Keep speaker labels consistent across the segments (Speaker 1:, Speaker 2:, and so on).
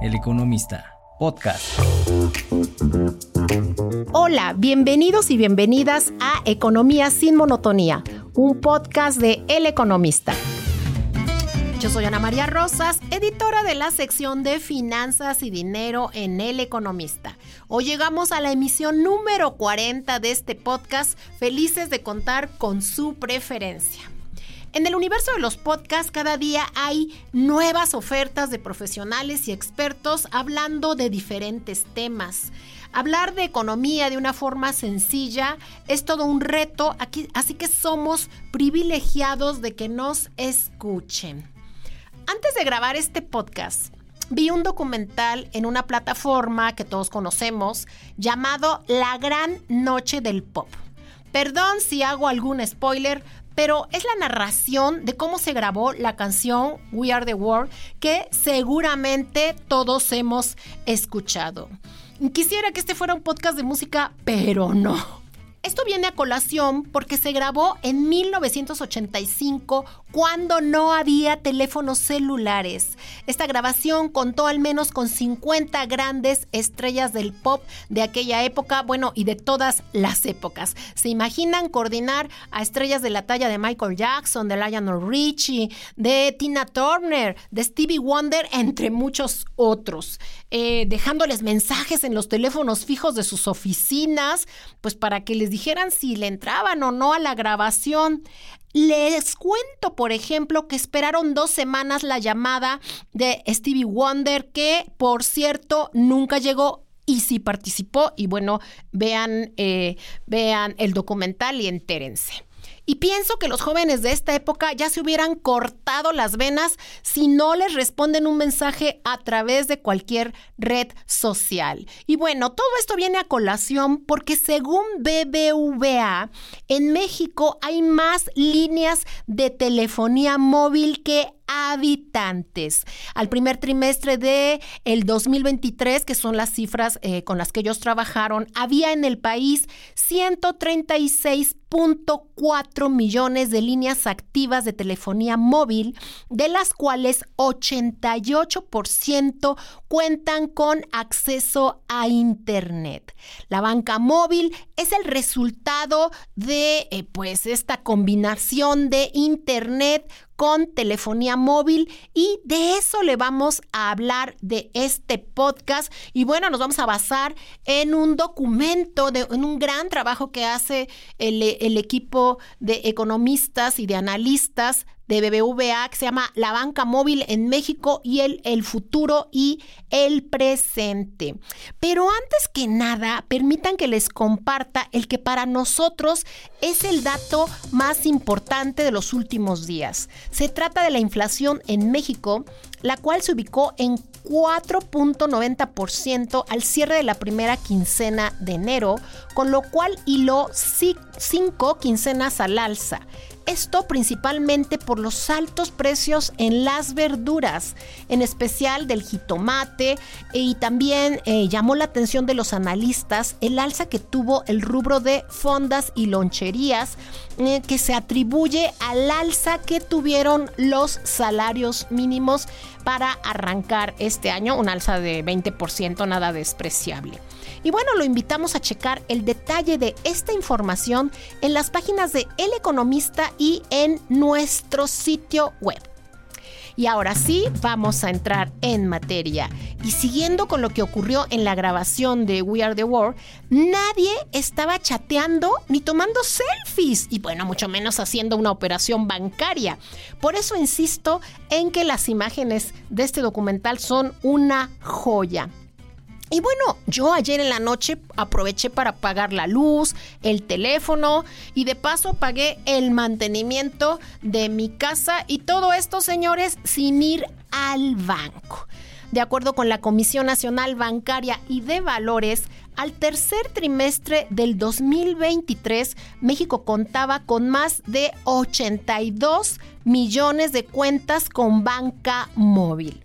Speaker 1: El Economista, podcast.
Speaker 2: Hola, bienvenidos y bienvenidas a Economía sin Monotonía, un podcast de El Economista. Yo soy Ana María Rosas, editora de la sección de Finanzas y Dinero en El Economista. Hoy llegamos a la emisión número 40 de este podcast, felices de contar con su preferencia. En el universo de los podcasts cada día hay nuevas ofertas de profesionales y expertos hablando de diferentes temas. Hablar de economía de una forma sencilla es todo un reto, aquí, así que somos privilegiados de que nos escuchen. Antes de grabar este podcast, vi un documental en una plataforma que todos conocemos llamado La Gran Noche del Pop. Perdón si hago algún spoiler, pero es la narración de cómo se grabó la canción We Are the World que seguramente todos hemos escuchado. Quisiera que este fuera un podcast de música, pero no. Esto viene a colación porque se grabó en 1985 cuando no había teléfonos celulares. Esta grabación contó al menos con 50 grandes estrellas del pop de aquella época, bueno, y de todas las épocas. ¿Se imaginan coordinar a estrellas de la talla de Michael Jackson, de Lionel Richie, de Tina Turner, de Stevie Wonder, entre muchos otros? Eh, dejándoles mensajes en los teléfonos fijos de sus oficinas, pues para que les dijeran si le entraban o no a la grabación. Les cuento, por ejemplo, que esperaron dos semanas la llamada de Stevie Wonder, que por cierto nunca llegó y sí participó. Y bueno, vean, eh, vean el documental y entérense. Y pienso que los jóvenes de esta época ya se hubieran cortado las venas si no les responden un mensaje a través de cualquier red social. Y bueno, todo esto viene a colación porque según BBVA, en México hay más líneas de telefonía móvil que habitantes. Al primer trimestre de el 2023, que son las cifras eh, con las que ellos trabajaron, había en el país 136.4 millones de líneas activas de telefonía móvil, de las cuales 88% cuentan con acceso a Internet. La banca móvil es el resultado de eh, pues esta combinación de Internet con telefonía móvil y de eso le vamos a hablar de este podcast. Y bueno, nos vamos a basar en un documento, de, en un gran trabajo que hace el, el equipo de economistas y de analistas de BBVA que se llama La Banca Móvil en México y el, el futuro y el presente. Pero antes que nada, permitan que les comparta el que para nosotros es el dato más importante de los últimos días. Se trata de la inflación en México, la cual se ubicó en 4.90% al cierre de la primera quincena de enero, con lo cual hiló cinco quincenas al alza. Esto principalmente por los altos precios en las verduras, en especial del jitomate, y también eh, llamó la atención de los analistas el alza que tuvo el rubro de fondas y loncherías, eh, que se atribuye al alza que tuvieron los salarios mínimos para arrancar este año, un alza de 20%, nada despreciable. Y bueno, lo invitamos a checar el detalle de esta información en las páginas de El Economista y en nuestro sitio web. Y ahora sí, vamos a entrar en materia. Y siguiendo con lo que ocurrió en la grabación de We Are the World, nadie estaba chateando ni tomando selfies, y bueno, mucho menos haciendo una operación bancaria. Por eso insisto en que las imágenes de este documental son una joya. Y bueno, yo ayer en la noche aproveché para pagar la luz, el teléfono y de paso pagué el mantenimiento de mi casa y todo esto, señores, sin ir al banco. De acuerdo con la Comisión Nacional Bancaria y de Valores, al tercer trimestre del 2023, México contaba con más de 82 millones de cuentas con banca móvil.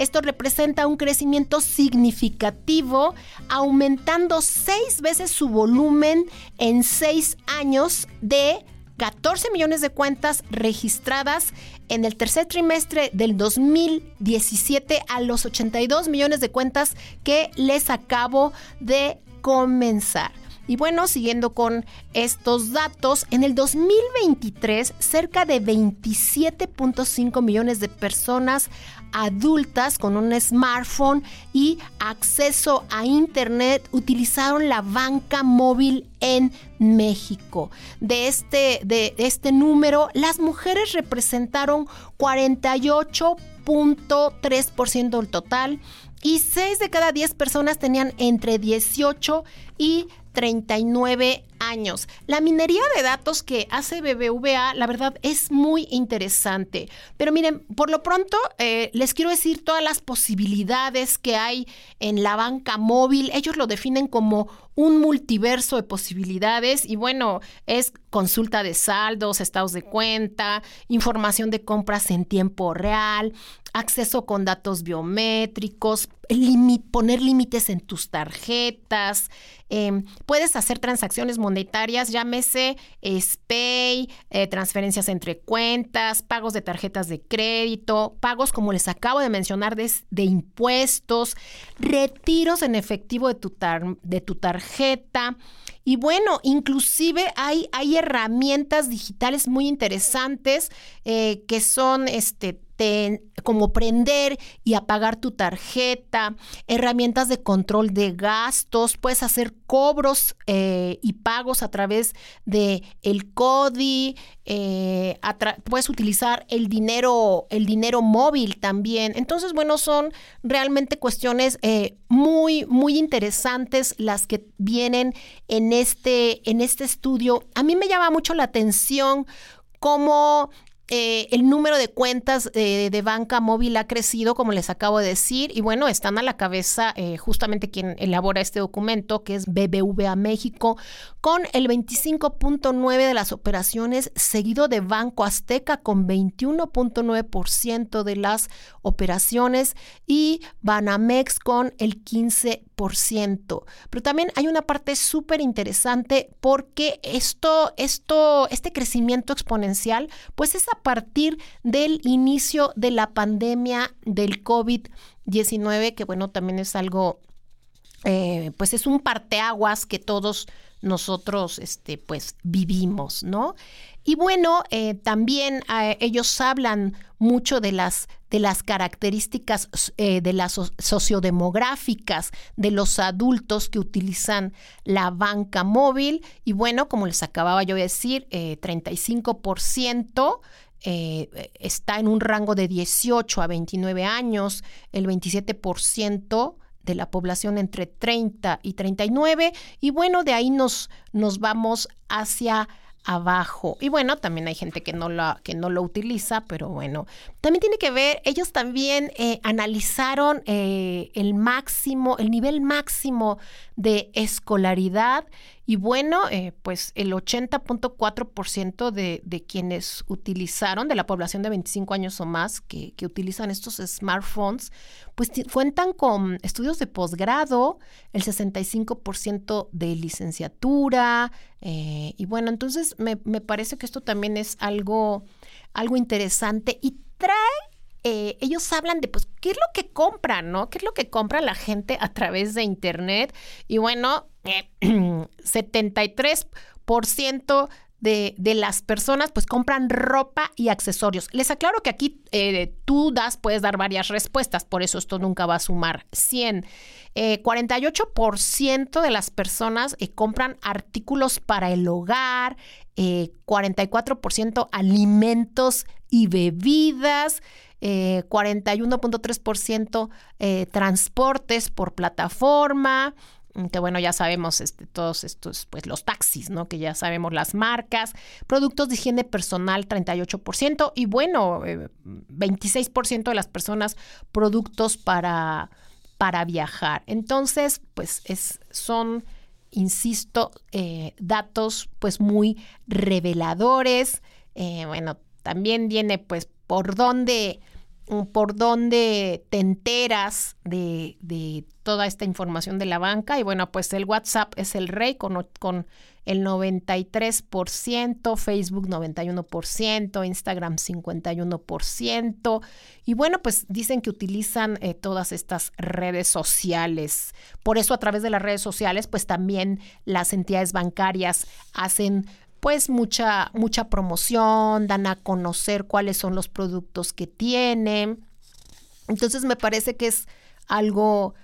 Speaker 2: Esto representa un crecimiento significativo, aumentando seis veces su volumen en seis años de 14 millones de cuentas registradas en el tercer trimestre del 2017 a los 82 millones de cuentas que les acabo de comenzar. Y bueno, siguiendo con estos datos, en el 2023 cerca de 27.5 millones de personas adultas con un smartphone y acceso a Internet utilizaron la banca móvil en México. De este, de este número, las mujeres representaron 48.3% del total y 6 de cada 10 personas tenían entre 18 y 39 años. La minería de datos que hace BBVA, la verdad, es muy interesante. Pero miren, por lo pronto, eh, les quiero decir todas las posibilidades que hay en la banca móvil. Ellos lo definen como un multiverso de posibilidades y bueno, es consulta de saldos, estados de cuenta, información de compras en tiempo real, acceso con datos biométricos, poner límites en tus tarjetas, em, puedes hacer transacciones monetarias, llámese SPAY, eh, transferencias entre cuentas, pagos de tarjetas de crédito, pagos como les acabo de mencionar de, de impuestos, retiros en efectivo de tu, de tu tarjeta. Y bueno, inclusive hay, hay herramientas digitales muy interesantes eh, que son este, como prender y apagar tu tarjeta, herramientas de control de gastos, puedes hacer cobros eh, y pagos a través de el CODI, eh, puedes utilizar el dinero, el dinero móvil también. Entonces, bueno, son realmente cuestiones eh, muy, muy interesantes las que vienen en este, en este estudio. A mí me llama mucho la atención cómo eh, el número de cuentas eh, de banca móvil ha crecido, como les acabo de decir, y bueno, están a la cabeza eh, justamente quien elabora este documento, que es BBVA México, con el 25.9 de las operaciones, seguido de Banco Azteca con 21.9% de las operaciones y Banamex con el 15%. Pero también hay una parte súper interesante porque esto, esto, este crecimiento exponencial, pues es a partir del inicio de la pandemia del COVID-19, que bueno, también es algo, eh, pues es un parteaguas que todos nosotros, este, pues vivimos, ¿no? Y bueno, eh, también eh, ellos hablan mucho de las, de las características de las sociodemográficas de los adultos que utilizan la banca móvil. Y bueno, como les acababa yo de decir, 35% está en un rango de 18 a 29 años, el 27% de la población entre 30 y 39 y bueno, de ahí nos, nos vamos hacia abajo. Y bueno, también hay gente que no, la, que no lo utiliza, pero bueno, también tiene que ver, ellos también eh, analizaron eh, el máximo, el nivel máximo de escolaridad y bueno, eh, pues el 80.4% de, de quienes utilizaron, de la población de 25 años o más que, que utilizan estos smartphones, pues cuentan con estudios de posgrado, el 65% de licenciatura, eh, y bueno, entonces me, me, parece que esto también es algo, algo interesante y trae eh, ellos hablan de, pues, qué es lo que compran, ¿no? ¿Qué es lo que compra la gente a través de Internet? Y bueno, 73% de, de, las personas pues compran ropa y accesorios. Les aclaro que aquí eh, tú das, puedes dar varias respuestas, por eso esto nunca va a sumar 100. 48% eh, de las personas eh, compran artículos para el hogar, 44% alimentos y bebidas. 41.3% transportes por plataforma, que bueno, ya sabemos este, todos estos, pues los taxis, ¿no? Que ya sabemos las marcas, productos de higiene personal 38% y bueno, 26% eh, de las personas productos para, para viajar. Entonces, pues es, son, insisto, eh, datos pues muy reveladores. Eh, bueno, también viene pues por dónde por dónde te enteras de, de, toda esta información de la banca. Y bueno, pues el WhatsApp es el rey con, con el 93%, Facebook 91%, Instagram 51%. Y bueno, pues dicen que utilizan eh, todas estas redes sociales. Por eso a través de las redes sociales, pues también las entidades bancarias hacen pues mucha, mucha promoción, dan a conocer cuáles son los productos que tienen. Entonces me parece que es algo,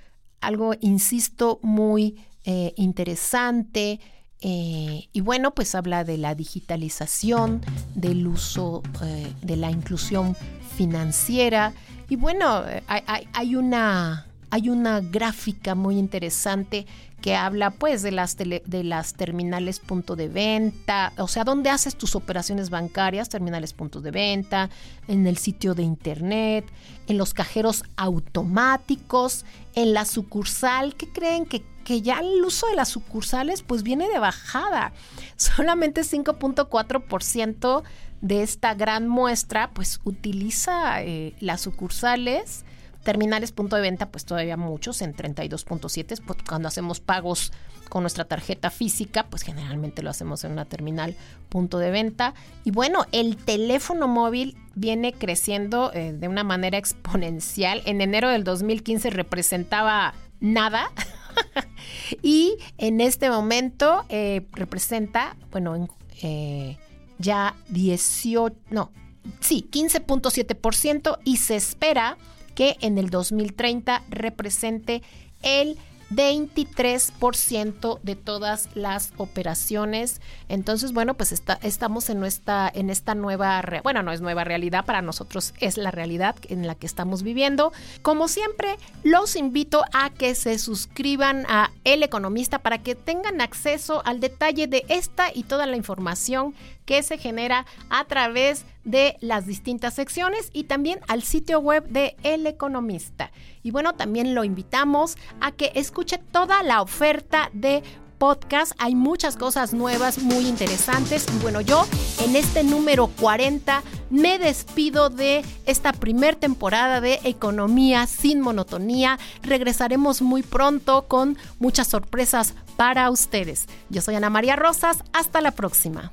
Speaker 2: algo insisto, muy eh, interesante. Eh, y bueno, pues habla de la digitalización, del uso eh, de la inclusión financiera. Y bueno, hay, una, hay una gráfica muy interesante que habla pues de las, de las terminales punto de venta, o sea, dónde haces tus operaciones bancarias, terminales puntos de venta, en el sitio de internet, en los cajeros automáticos, en la sucursal, ¿qué creen que que ya el uso de las sucursales pues viene de bajada. Solamente 5.4% de esta gran muestra pues utiliza eh, las sucursales. Terminales punto de venta pues todavía muchos en 32.7 pues, cuando hacemos pagos con nuestra tarjeta física, pues generalmente lo hacemos en una terminal punto de venta. Y bueno, el teléfono móvil viene creciendo eh, de una manera exponencial. En enero del 2015 representaba nada. y en este momento eh, representa, bueno, eh, ya 18, no, sí, 15.7% y se espera que en el 2030 represente el 23% de todas las operaciones. Entonces, bueno, pues está, estamos en, en esta nueva, bueno, no es nueva realidad, para nosotros es la realidad en la que estamos viviendo. Como siempre, los invito a que se suscriban a El Economista para que tengan acceso al detalle de esta y toda la información que se genera a través de las distintas secciones y también al sitio web de El Economista. Y bueno, también lo invitamos a que escuche toda la oferta de podcast. Hay muchas cosas nuevas, muy interesantes. Y bueno, yo en este número 40 me despido de esta primer temporada de Economía sin monotonía. Regresaremos muy pronto con muchas sorpresas para ustedes. Yo soy Ana María Rosas. Hasta la próxima.